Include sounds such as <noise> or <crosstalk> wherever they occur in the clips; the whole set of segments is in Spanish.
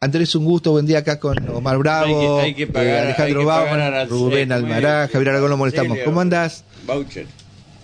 Andrés, un gusto, buen día acá con Omar Bravo, Hay que- hay que pagar- eh, Alejandro Bauman, Rubén. Almará, Javier Aragón, lo molestamos. ¿Cómo andás? Voucher.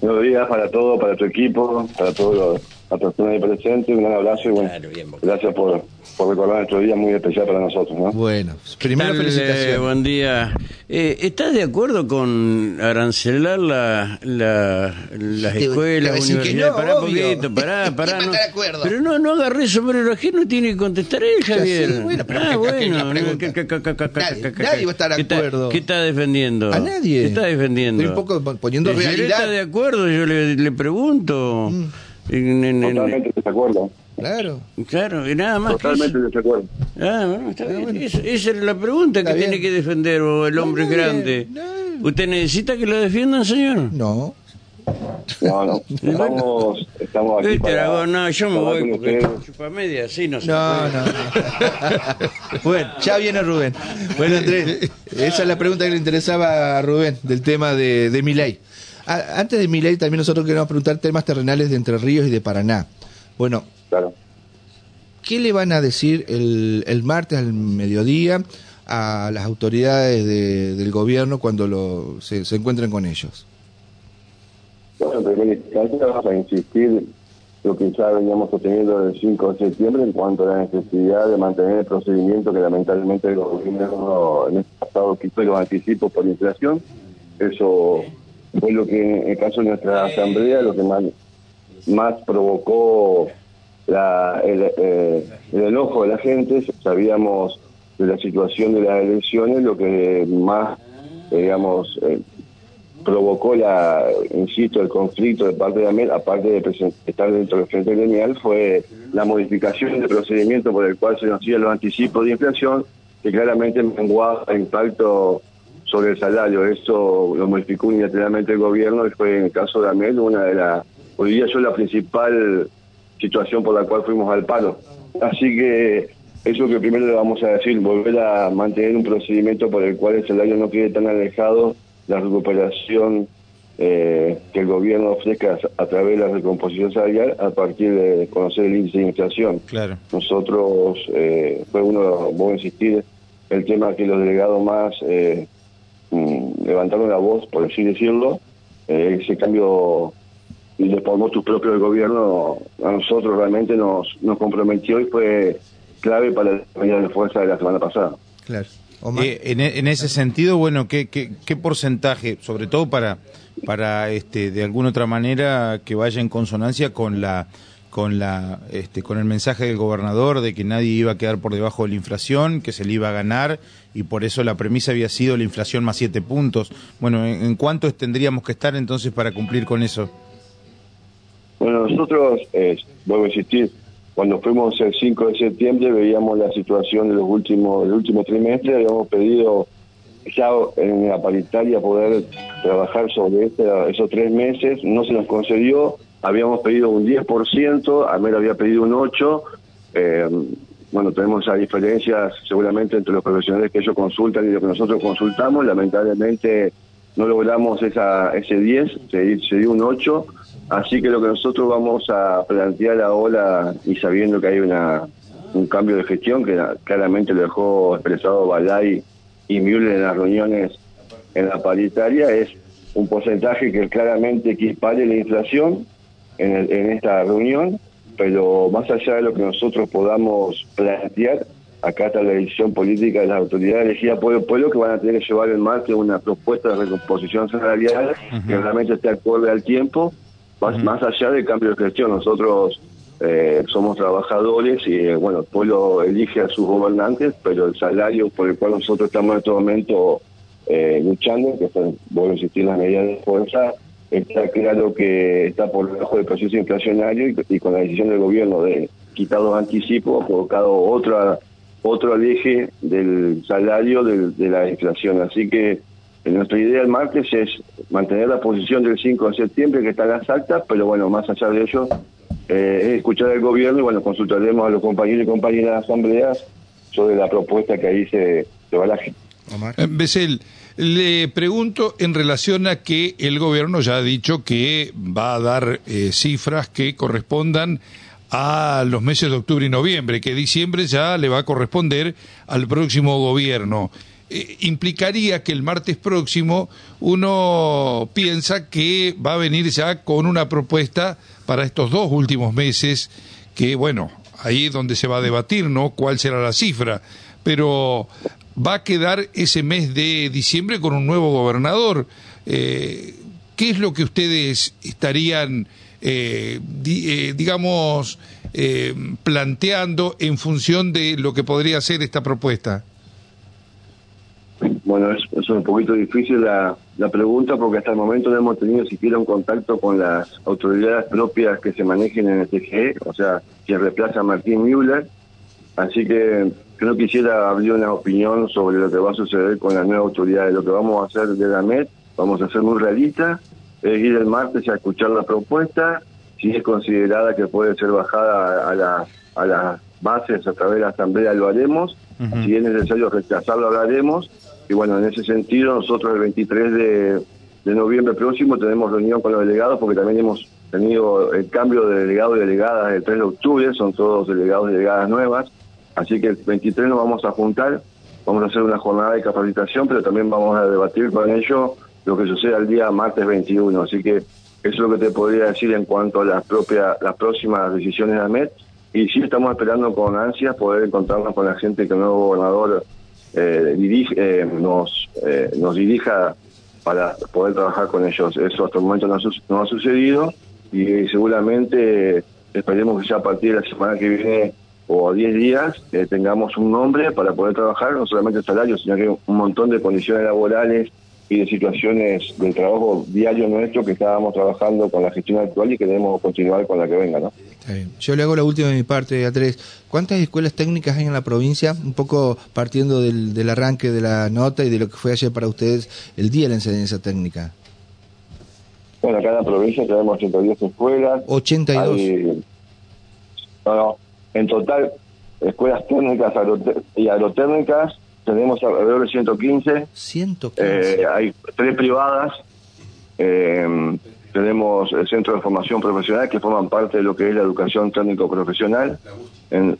Buenos días para todos, para tu equipo, para todas las personas ahí presentes. Un gran abrazo y bueno, Claro, bien, gracias por, por recordar nuestro día muy especial para nosotros. ¿no? Bueno, primero Tal, eh, buen día. Eh, ¿Estás de acuerdo con arancelar la, la, las escuelas, a universidades? no, pará un poquito, pará, <laughs> pará. ¿Quién no. a? Pero no, no agarré sombrero ajeno, tiene que contestar él, Javier. sé, bueno, pero ah, que- bueno. la pregunta. ¿Qué- qué- qué- qué- qué- Nadie- nadie va a estar de acuerdo. ¿Qué está defendiendo? A nadie. ¿Qué está defendiendo? Estoy un poco poniendo Si él realidad. está de acuerdo, yo le, le pregunto. Mm. En- en- en- Totalmente de acuerdo. Claro. claro, y nada más que Totalmente eso. de acuerdo. Ah, bueno, está bien. Esa, esa es la pregunta Está que bien. tiene que defender o el hombre nadie, grande. no. ¿Usted necesita que lo defiendan, señor? No. No, no. <laughs> Estamos, estamos aquí Viste, para, no, yo me voy con porque chupa media, así no se No, no, no. <laughs> bueno, ya viene Rubén. Bueno, Andrés, <laughs> esa es la pregunta que le interesaba a Rubén del tema de, de Milei. A- Antes de Milei también nosotros queremos preguntar temas terrenales de Entre Ríos y de Paraná. Bueno, Claro. ¿qué le van a decir el, el martes al mediodía a las autoridades de- del gobierno cuando lo, se, se encuentren con ellos? Bueno, vamos a insistir lo que ya veníamos sosteniendo el 5 de septiembre en cuanto a la necesidad de mantener el procedimiento que lamentablemente el gobierno en este pasado quitó los anticipos por inflación. Eso fue lo que en el caso de nuestra asamblea lo que más, más provocó la, el, eh, el enojo de la gente. Sabíamos de la situación de las elecciones, lo que más, digamos, eh, provocó la, insisto, el conflicto de parte de AMEL, aparte de estar dentro del Frente Gremial, fue la modificación del procedimiento por el cual se nos hacían los anticipos de inflación, que claramente menguaba el impacto sobre el salario. Eso lo modificó unilateralmente el gobierno y fue en el caso de AMEL una de las, hoy día yo la principal situación por la cual fuimos al paro. Así que eso que primero le vamos a decir, volver a mantener un procedimiento por el cual el salario no quede tan alejado, la recuperación eh, que el gobierno ofrezca a través de la recomposición salarial a partir de conocer el índice de inflación. Claro. Nosotros, eh, fue uno, voy a insistir, el tema que los delegados más eh, mm, levantaron la voz, por así decirlo, eh, ese cambio y le formó tu propio el gobierno, a nosotros realmente nos, nos comprometió y fue clave para la medida de fuerza de la semana pasada. Claro. Eh, en, e- en ese sentido, bueno, ¿qué, qué, qué porcentaje, sobre todo para, para este, de alguna otra manera, que vaya en consonancia con la con la este, con el mensaje del gobernador de que nadie iba a quedar por debajo de la inflación, que se le iba a ganar y por eso la premisa había sido la inflación más siete puntos. Bueno, ¿en, en cuánto tendríamos que estar entonces para cumplir con eso? Bueno, nosotros, eh, vuelvo a insistir, cuando fuimos el 5 de septiembre veíamos la situación de los últimos, del último trimestre, habíamos pedido ya en la paritaria poder trabajar sobre este, esos tres meses, no se nos concedió, habíamos pedido un 10%, Amel había pedido un 8%, eh, bueno, tenemos esas diferencias seguramente entre los profesionales que ellos consultan y lo que nosotros consultamos, lamentablemente no logramos esa, ese 10, se, se dio un 8, así que lo que nosotros vamos a plantear ahora, y sabiendo que hay una un cambio de gestión, que la- claramente lo dejó expresado Balay y Müller en las reuniones en la paritaria, es un porcentaje que claramente equipare la inflación en, el- en esta reunión, pero más allá de lo que nosotros podamos plantear, acá está la decisión política de las autoridades elegidas por el pueblo que van a tener que llevar en marcha una propuesta de recomposición salarial que realmente esté acorde al tiempo, más, más allá del cambio de gestión. Nosotros eh, somos trabajadores y eh, bueno, el pueblo elige a sus gobernantes, pero el salario por el cual nosotros estamos en este momento eh, luchando, que son, voy a insistir, las medidas de fuerza, está claro que está por debajo del proceso inflacionario y, con la decisión del gobierno de quitar los anticipos, ha colocado otra otro eje del salario de, la inflación. Así que eh, nuestra idea el martes es mantener la posición del 5 de septiembre, que está en las actas, pero bueno, más allá de ello, eh, es escuchar al gobierno y bueno, consultaremos a los compañeros y compañeras de asambleas sobre la propuesta que ahí se, se baraje. Omar. Eh, le pregunto en relación a que el gobierno ya ha dicho que va a dar eh, cifras que correspondan a los meses de octubre y noviembre, que diciembre ya le va a corresponder al próximo gobierno. Eh, implicaría que el martes próximo uno piensa que va a venir ya con una propuesta para estos dos últimos meses, que bueno, ahí es donde se va a debatir, ¿no? ¿Cuál será la cifra? Pero va a quedar ese mes de diciembre con un nuevo gobernador. Eh, ¿Qué es lo que ustedes estarían, eh, eh, digamos, planteando en función de lo que podría ser esta propuesta? Bueno, es, es un poquito difícil la, la, pregunta porque hasta el momento no hemos tenido siquiera un contacto con las autoridades propias que se manejen en el TGE, o sea, quien reemplaza a Martín Müller. Así que no quisiera abrir una opinión sobre lo que va a suceder con las nuevas autoridades. Lo que vamos a hacer de la MED, vamos a ser muy realistas, es ir el martes a escuchar la propuesta, si es considerada que puede ser bajada a, la, a las bases a través de la Asamblea, lo haremos. Si es necesario rechazarlo, lo haremos y bueno, en ese sentido, nosotros el 23 de, noviembre próximo tenemos reunión con los delegados porque también hemos tenido el cambio de delegados y delegadas el 3 de octubre, son todos delegados y delegadas nuevas, así que el 23 nos vamos a juntar, vamos a hacer una jornada de capacitación, pero también vamos a debatir con ellos lo que sucede el día martes 21, así que eso es lo que te podría decir en cuanto a las propias, las próximas decisiones de AMET, y sí estamos esperando con ansias poder encontrarnos con la gente que el nuevo gobernador eh, dirige, eh, nos, eh, nos dirija para poder trabajar con ellos. Eso hasta el momento no, no ha sucedido y seguramente esperemos que ya a partir de la semana que viene o a 10 días tengamos un nombre para poder trabajar, no solamente el salario, sino que un montón de condiciones laborales y de situaciones del trabajo diario nuestro que estábamos trabajando con la gestión actual y queremos continuar con la que venga, ¿no? Yo le hago la última de mi parte, a tres. ¿Cuántas escuelas técnicas hay en la provincia? Un poco partiendo del, del arranque de la nota y de lo que fue ayer para ustedes el día de la enseñanza técnica. Bueno, acá en la provincia tenemos 82 escuelas. 82. no, no, en total, escuelas técnicas y agrotécnicas tenemos alrededor de 115. 115. Eh, hay tres privadas. Eh, tenemos el Centro de Formación Profesional que forman parte de lo que es la educación técnico-profesional.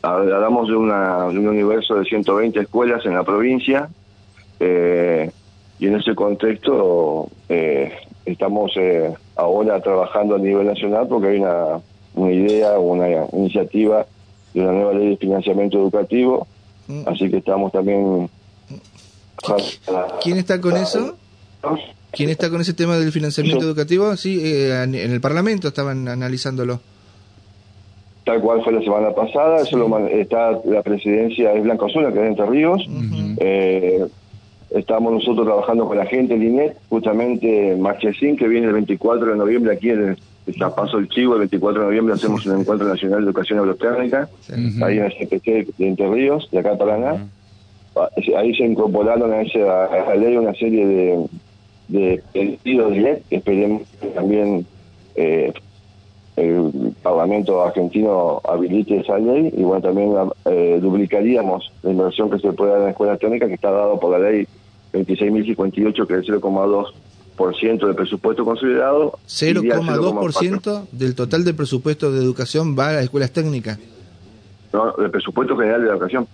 Hablamos de, una, de un universo de 120 escuelas en la provincia. Eh, y en ese contexto estamos ahora trabajando a nivel nacional porque hay una, una idea, una iniciativa de una nueva ley de financiamiento educativo Mm. Así que estamos también... ¿Quién está con eso? ¿Quién está con ese tema del financiamiento educativo? Sí, eh, en el Parlamento estaban analizándolo. Tal cual fue la semana pasada, eso lo, está la presidencia es Blanco Azul, que es Entre Ríos. Eh, estamos nosotros trabajando con la gente, del INET, justamente Marchesín, que viene el 24 de noviembre aquí en el ya pasó el chivo, el 24 de noviembre hacemos un encuentro nacional de educación agrotécnica, ahí en el CPC de Entre Ríos, de acá en Paraná. Ah, ahí se incorporaron a esa, ley una serie de, de pedidos de que esperemos que también eh, el Parlamento argentino habilite esa ley y bueno, también eh, duplicaríamos la inversión que se puede dar en la escuela técnica que está dado por la ley 26.058 que es el 0,2 por ciento del presupuesto considerado. 0,2% del total del presupuesto de educación va a las escuelas técnicas. No, del presupuesto general de educación.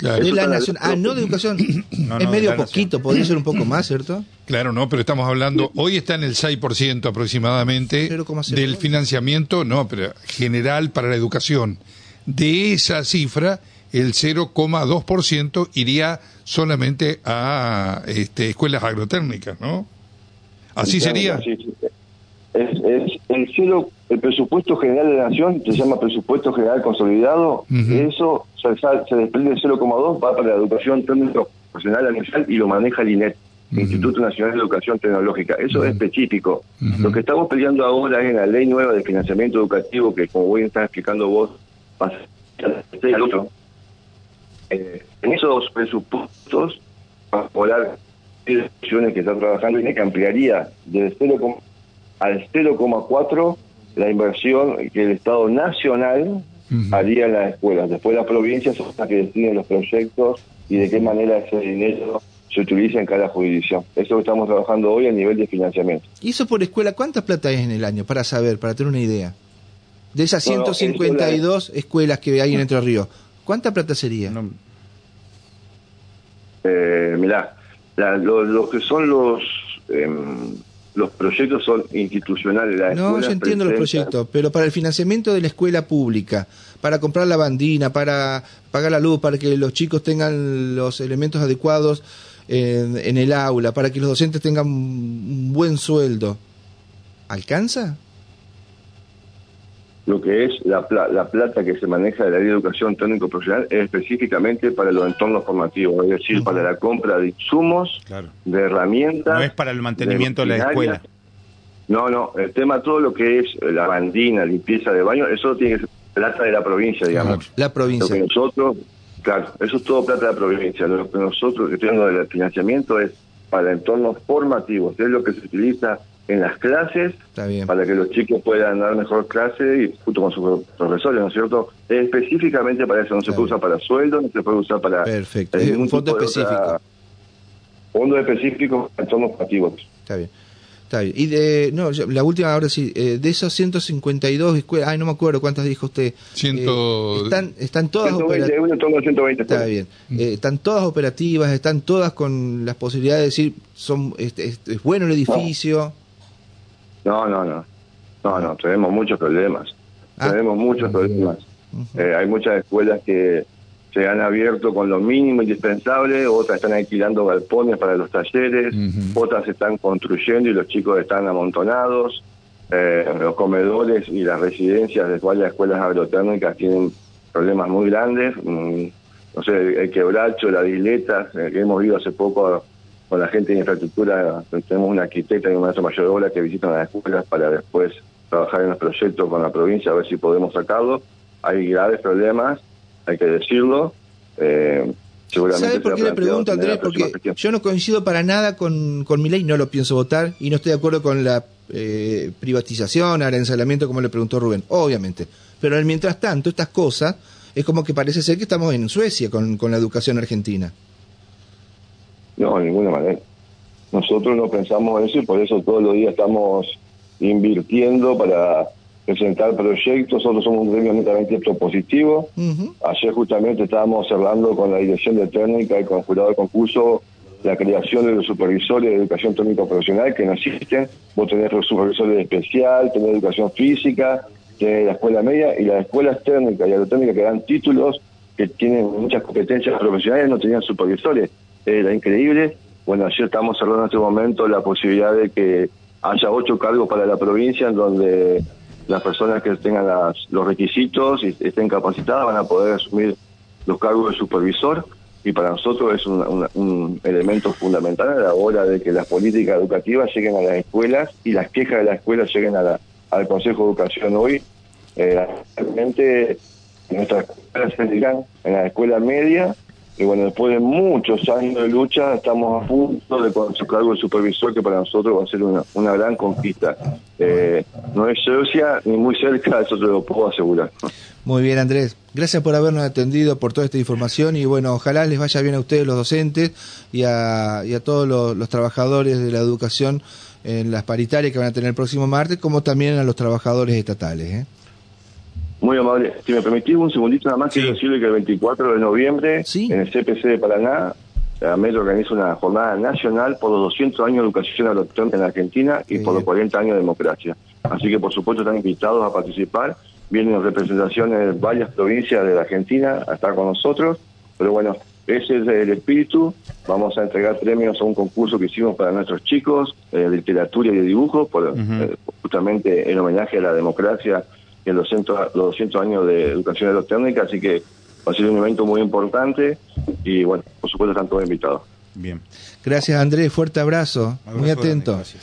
De la nación. Ah, no de educación. es medio poquito, podría ser un poco más, ¿cierto? Claro, no, pero estamos hablando, hoy está en el 6% aproximadamente del financiamiento, no, pero general para la educación. De esa cifra, el 0,2% iría solamente a este, escuelas agrotécnicas, ¿no? ¿Así sería? Es, el cielo, el presupuesto general de la nación, se llama presupuesto general consolidado, eso se, se desprende del 0,2, va para la educación profesional nacional y lo maneja el INET, Instituto Nacional de Educación Tecnológica. Eso es específico. Lo que estamos peleando ahora es en la ley nueva de financiamiento educativo, que como voy a estar explicando vos, pasa al otro. Eh, en esos presupuestos, para poder que está trabajando y que ampliaría del 0, al 0,4 la inversión que el Estado Nacional haría en las escuelas. Después las provincias son las que deciden los proyectos y de qué manera ese dinero se utiliza en cada jurisdicción. Eso es lo que estamos trabajando hoy a nivel de financiamiento. ¿Y eso por escuela cuánta plata es en el año? Para saber, para tener una idea. De esas No, no, 152 escuelas que hay en <laughs> Entre Ríos, ¿cuánta plata sería? No, Eh, mirá, la- lo, lo que son los em, los proyectos son institucionales. No, yo entiendo los proyectos, pero para el financiamiento de la escuela pública, para comprar la bandina, para pagar la luz, para que los chicos tengan los elementos adecuados en, en el aula, para que los docentes tengan un buen sueldo, ¿alcanza? Lo que es la, pla- la plata que se maneja de la ley de educación técnico profesional es específicamente para los entornos formativos, es decir, para la compra de insumos, claro. de herramientas. No es para el mantenimiento de la escuela. No, no, el tema todo lo que es la bandina, limpieza de baño, eso tiene que ser plata de la provincia, digamos. La Lo provincia. que nosotros, claro, eso es todo plata de la provincia. Lo que nosotros que estoy hablando del financiamiento es para entornos formativos, es lo que se utiliza en las clases Está bien. para que los chicos puedan dar mejor clase y junto con sus profesores, ¿no es cierto? Es específicamente para eso, no se puede usar para sueldo, no se puede usar para... Perfecto. eh, Es un fondo de otra- específico. Fondo específico para entornos formativos. Está bien. Está bien. Y de, no, yo- la última, ahora sí, eh, de esos 152 escuelas, ay, no me acuerdo cuántas dijo usted. Ciento- Eh, están, están todas 120, operativas. un entorno de 120 Está bien. Eh, están todas operativas, están todas con las posibilidades de decir, son, este, este, es bueno el edificio. No, no, no. No, no, tenemos muchos problemas. Ah. Tenemos muchos problemas. Eh, hay muchas escuelas que se han abierto con lo mínimo indispensable, otras están alquilando galpones para los talleres, Ujú. otras están construyendo y los chicos están amontonados. Eh, los comedores y las residencias de varias escuelas agrotécnicas tienen problemas muy grandes. Mm, no sé, el, el quebracho, la disleta, eh, que hemos ido hace poco con la gente de infraestructura, tenemos una arquitecta y un maestro mayor de obra que visitan las escuelas para después trabajar en los proyectos con la provincia a ver si podemos sacarlo. Hay graves problemas, hay que decirlo. Eh, seguramente ¿Sabe por qué le pregunto, Andrés? Porque gestión. yo no coincido para nada con, con mi ley, no lo pienso votar y no estoy de acuerdo con la eh, privatización, arancelamiento, como le preguntó Rubén, obviamente. Pero mientras tanto, estas cosas, es como que parece ser que estamos en Suecia con, con la educación argentina. No, de ninguna manera. Nosotros no pensamos eso y por eso todos los días estamos invirtiendo para presentar proyectos. Nosotros somos un gremio netamente propositivo. Ayer justamente estábamos cerrando con la dirección de técnica y con el jurado de concurso la creación de los supervisores de educación técnica profesional que no existen. Vos tenés los supervisores de especial, tenés educación física, tenés la escuela media y las escuelas técnicas y agrotécnicas que dan títulos que tienen muchas competencias profesionales no tenían supervisores. Era increíble. Bueno, ayer estamos cerrando en este momento la posibilidad de que haya ocho cargos para la provincia en donde las personas que tengan las- los requisitos y estén capacitadas van a poder asumir los cargos de supervisor y para nosotros es un, elemento fundamental a la hora de que las políticas educativas lleguen a las escuelas y las quejas de las escuelas lleguen a la- al Consejo de Educación hoy. Eh, realmente nuestras escuelas se en la escuela media y bueno, después de muchos años de lucha estamos a punto de con su cargo de supervisor que para nosotros va a ser una, una gran conquista. Eh, no es Suecia ni muy cerca, eso te lo puedo asegurar. Muy bien, Andrés. Gracias por habernos atendido, por toda esta información y bueno, ojalá les vaya bien a ustedes los docentes y a, y a todos los, los trabajadores de la educación en las paritarias que van a tener el próximo martes, como también a los trabajadores estatales. ¿eh? Muy amable. Si me permitís un segundito nada más, quiero decirle que el 24 de noviembre Sí. en el CPC de Paraná, la organiza una jornada nacional por los 200 años de educación agrotécnica en la Argentina y por los bien. 40 años de democracia. Así que por supuesto están invitados a participar. Vienen representaciones de varias provincias de la Argentina a estar con nosotros. Pero bueno, ese es el espíritu. Vamos a entregar premios a un concurso que hicimos para nuestros chicos eh, de literatura y de dibujo, por, eh, justamente en homenaje a la democracia a los, 200 los 200 años de educación aerotécnica. Así que va a ser un evento muy importante y bueno, por supuesto están todos invitados. Bien. Gracias, Andrés. Fuerte abrazo. Muy Abrazo atento. gracias.